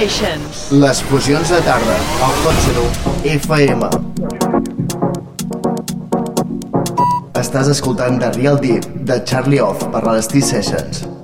Les fusions de tarda, al Hot Zero FM. Estàs escoltant The Real Deep de Charlie Off per les T-Sessions.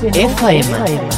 100.9 FM.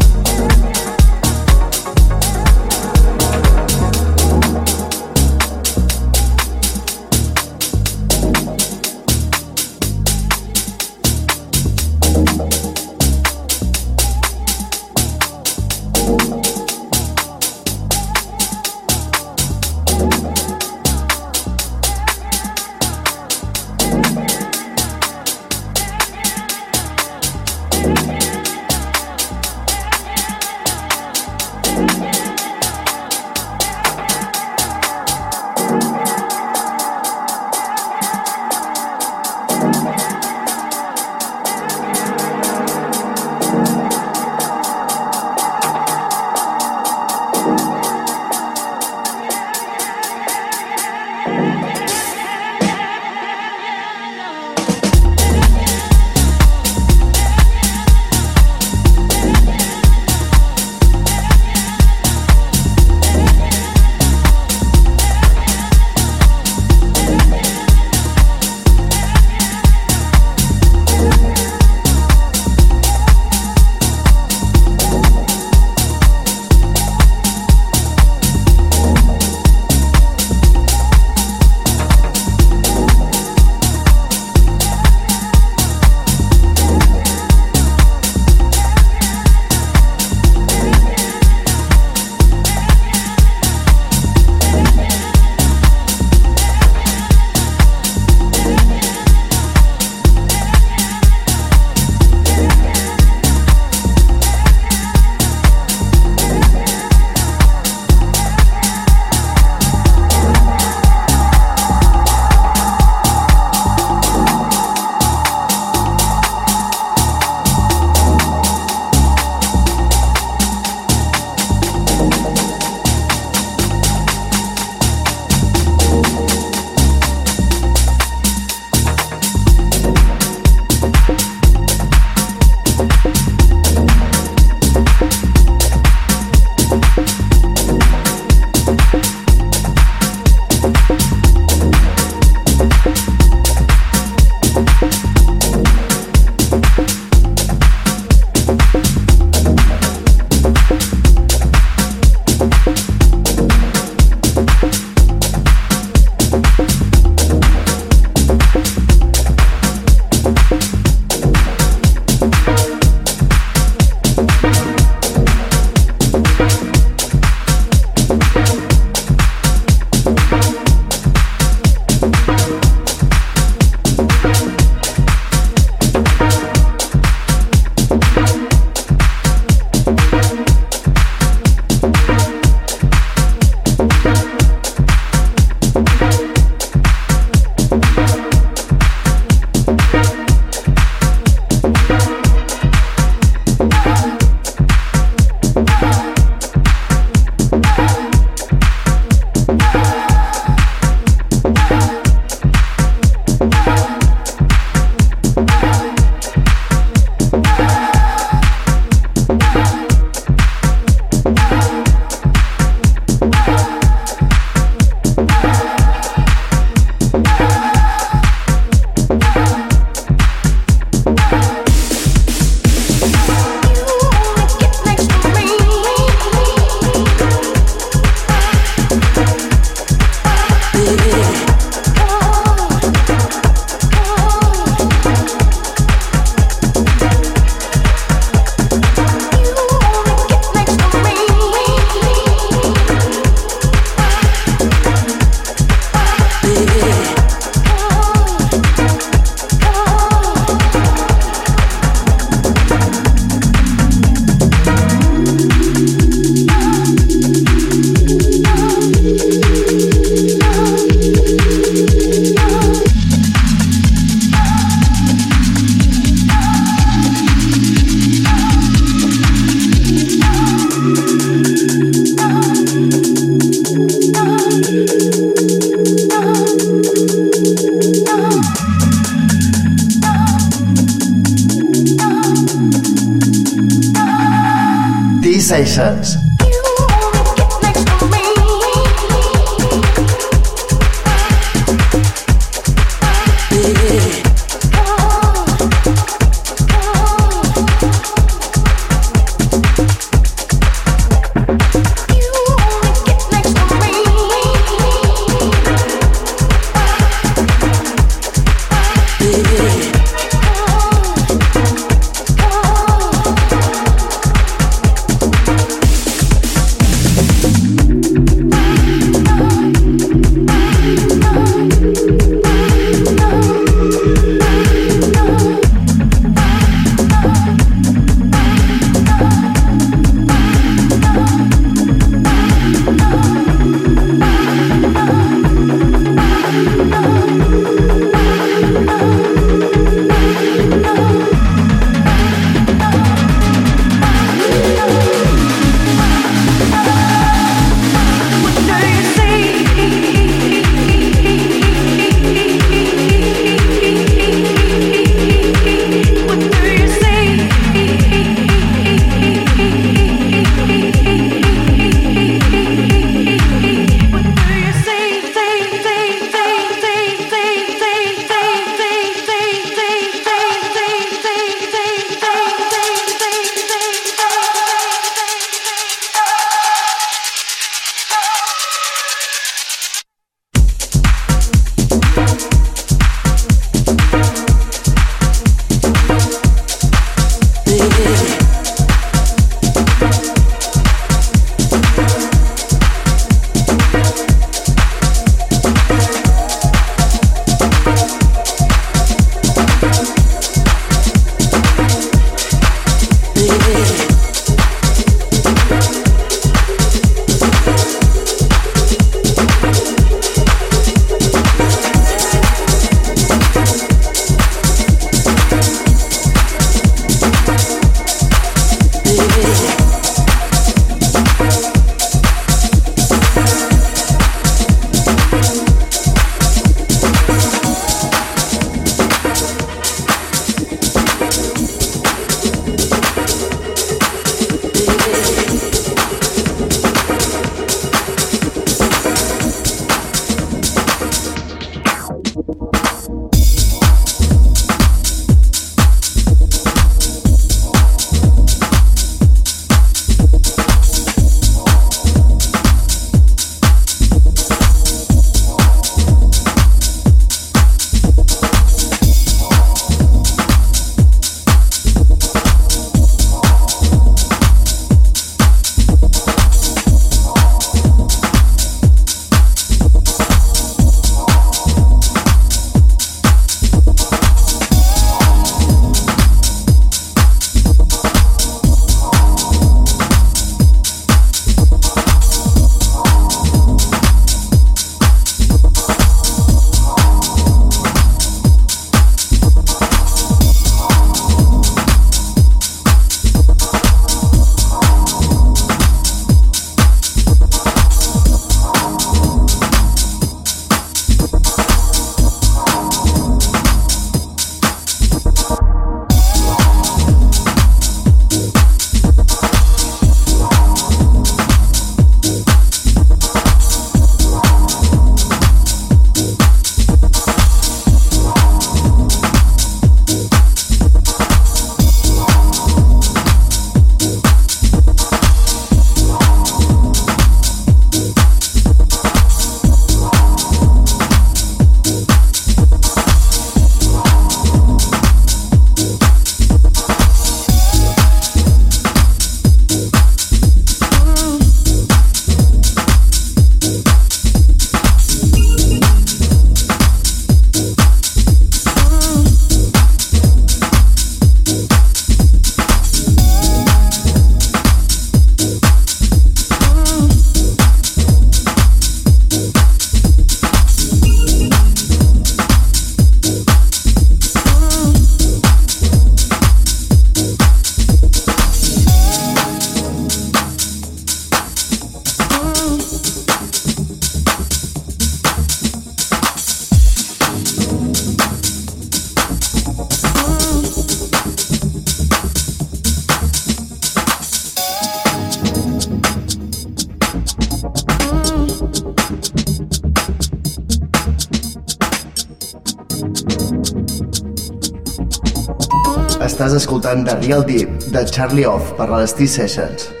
Real Deep de Charlie Off per les T-Sessions.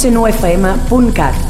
etxenoefm.cat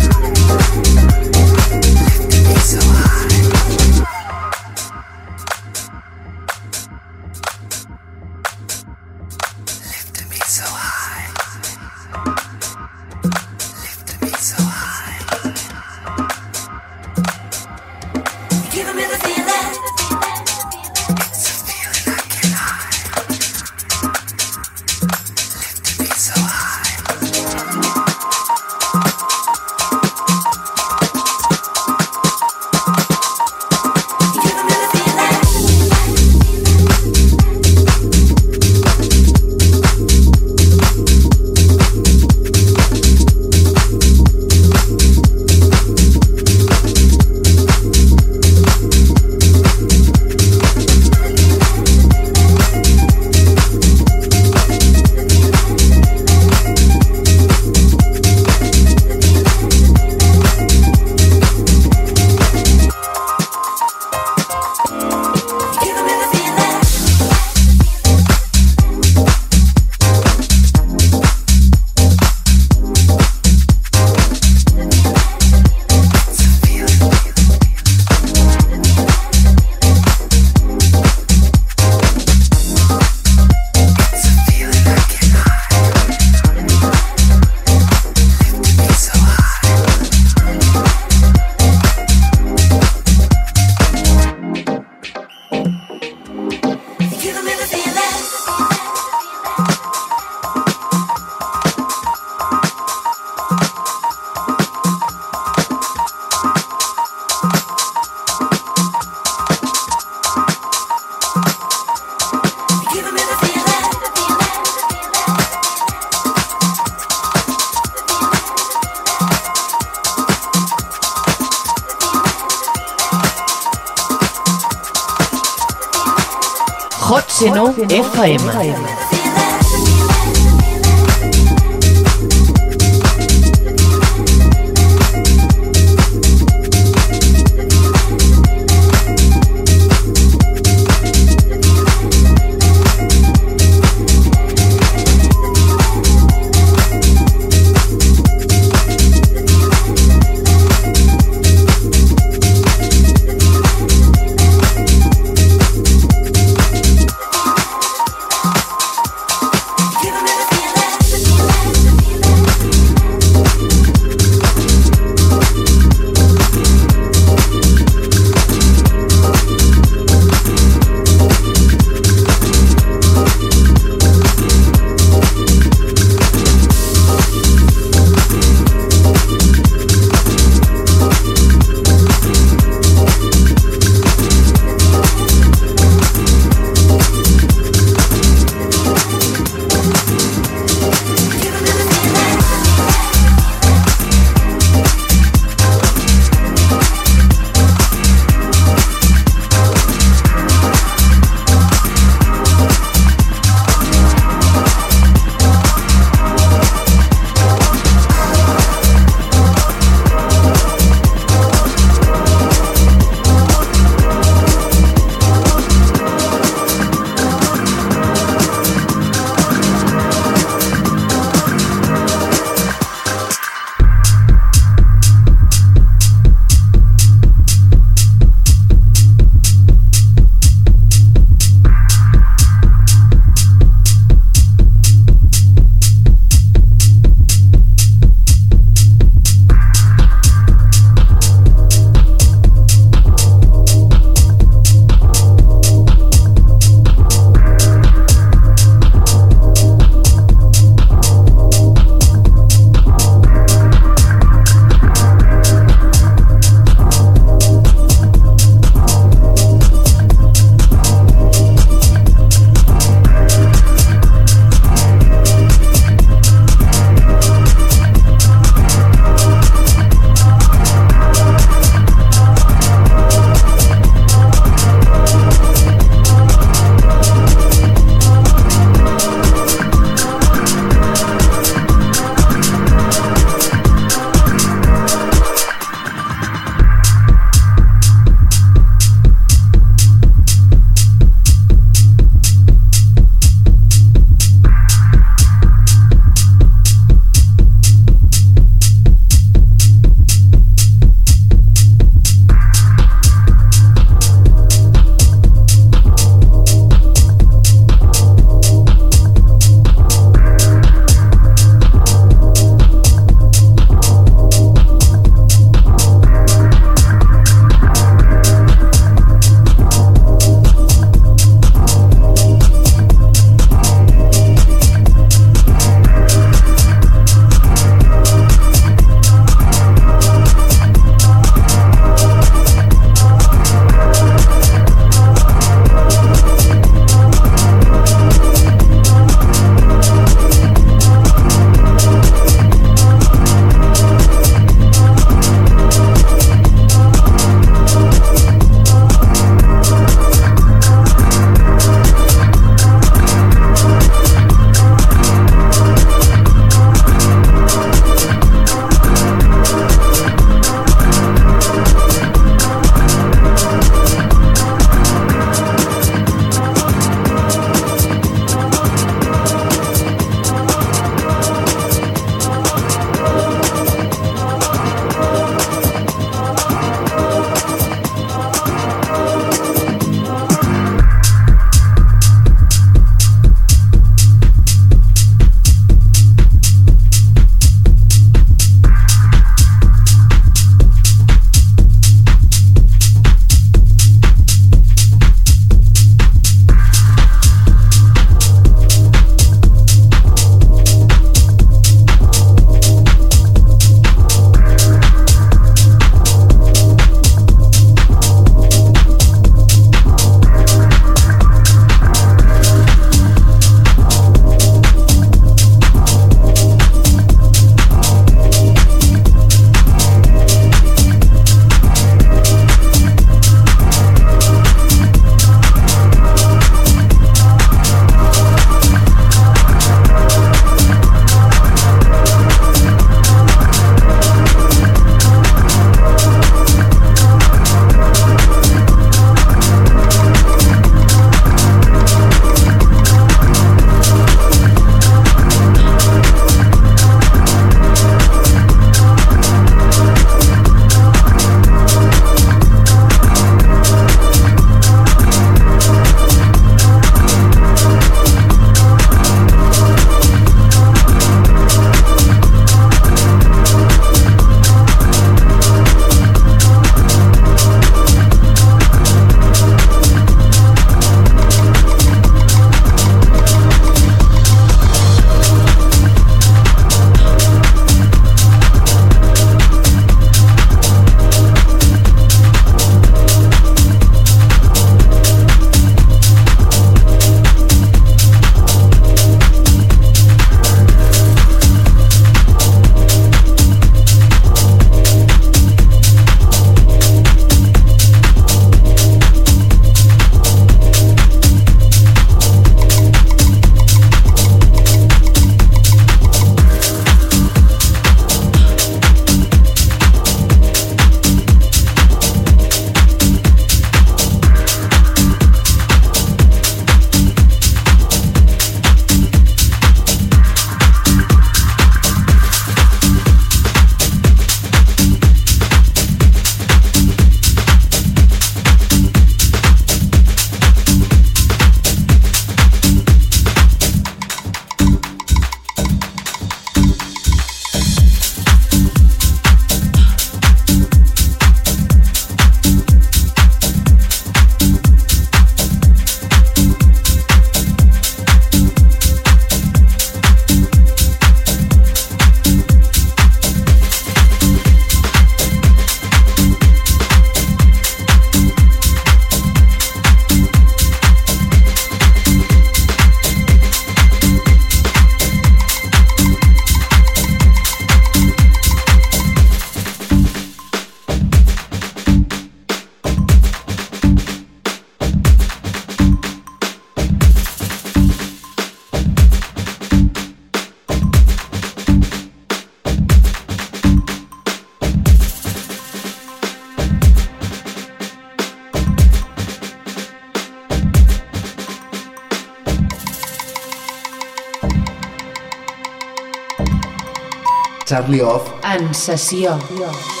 Charlie Off En sessió. Sessions,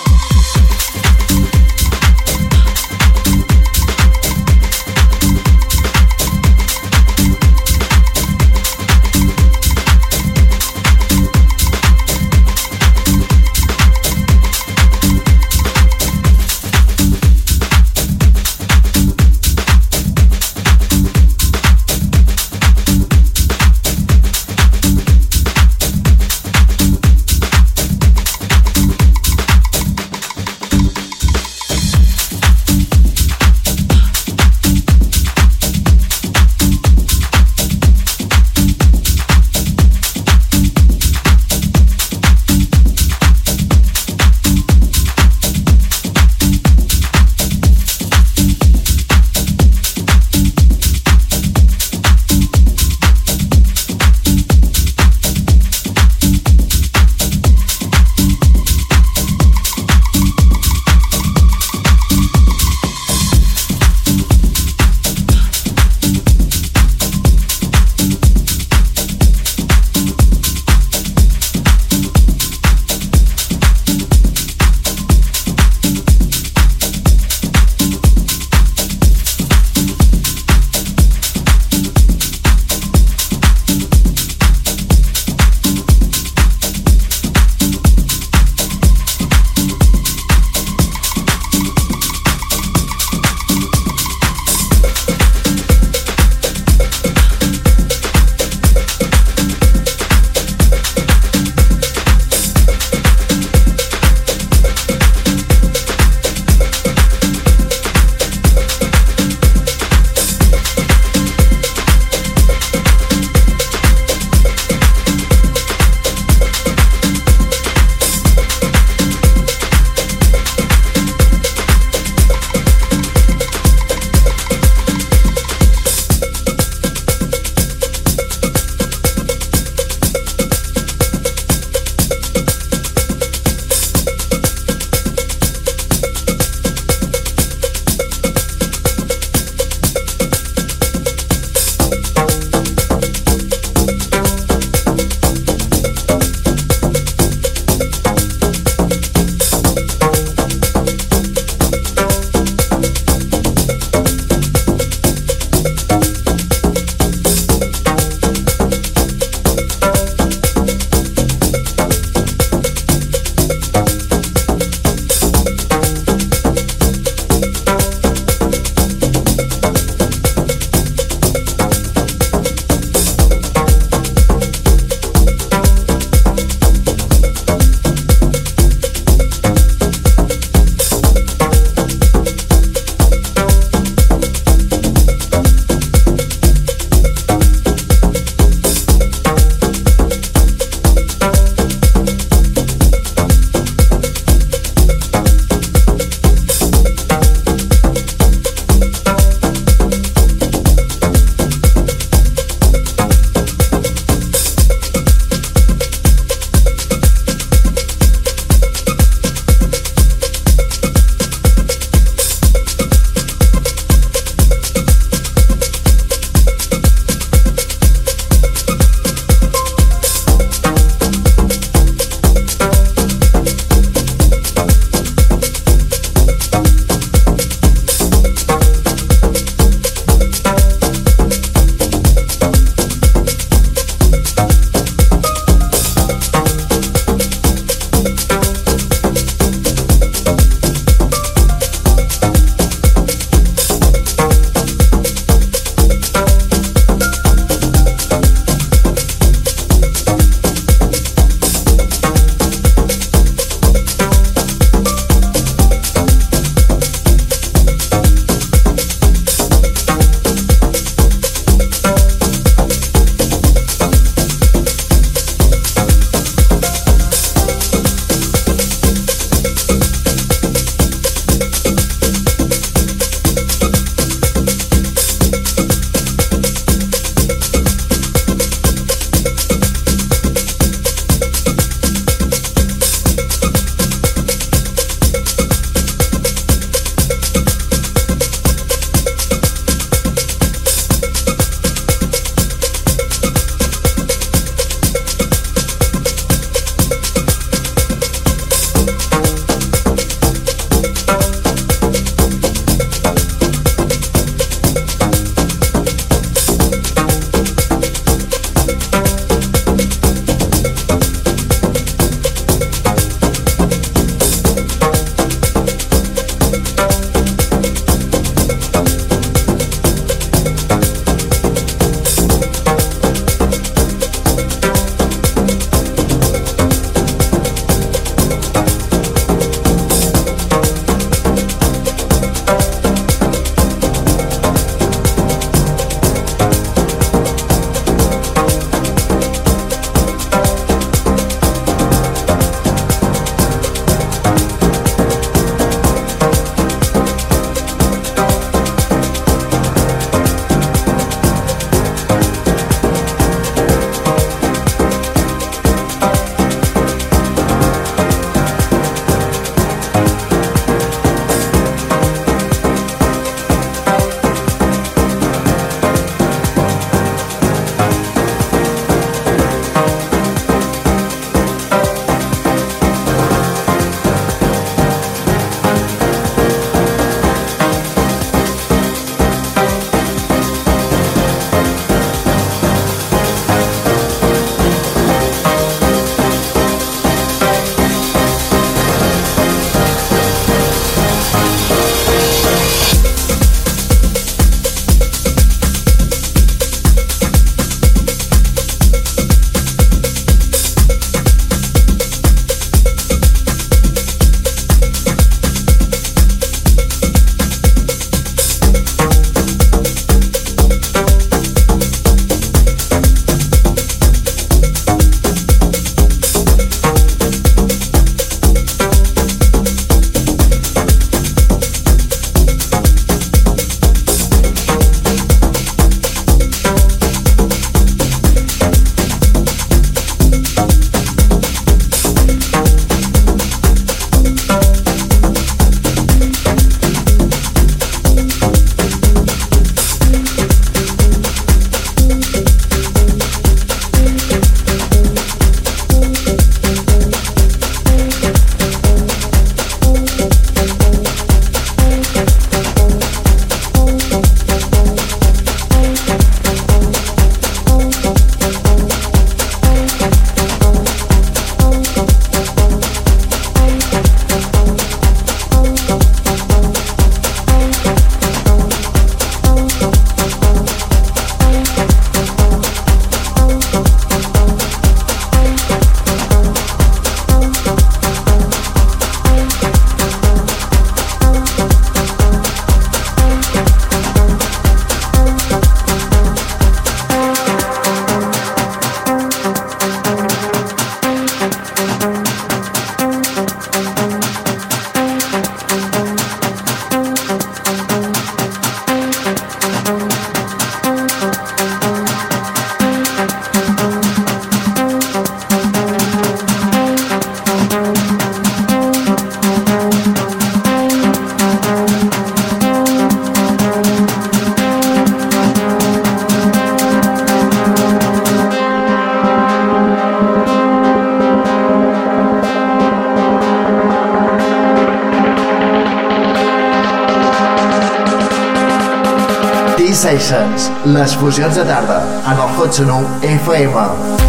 les fusions de tarda, en el Hot FM.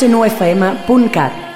hotsenufm.cat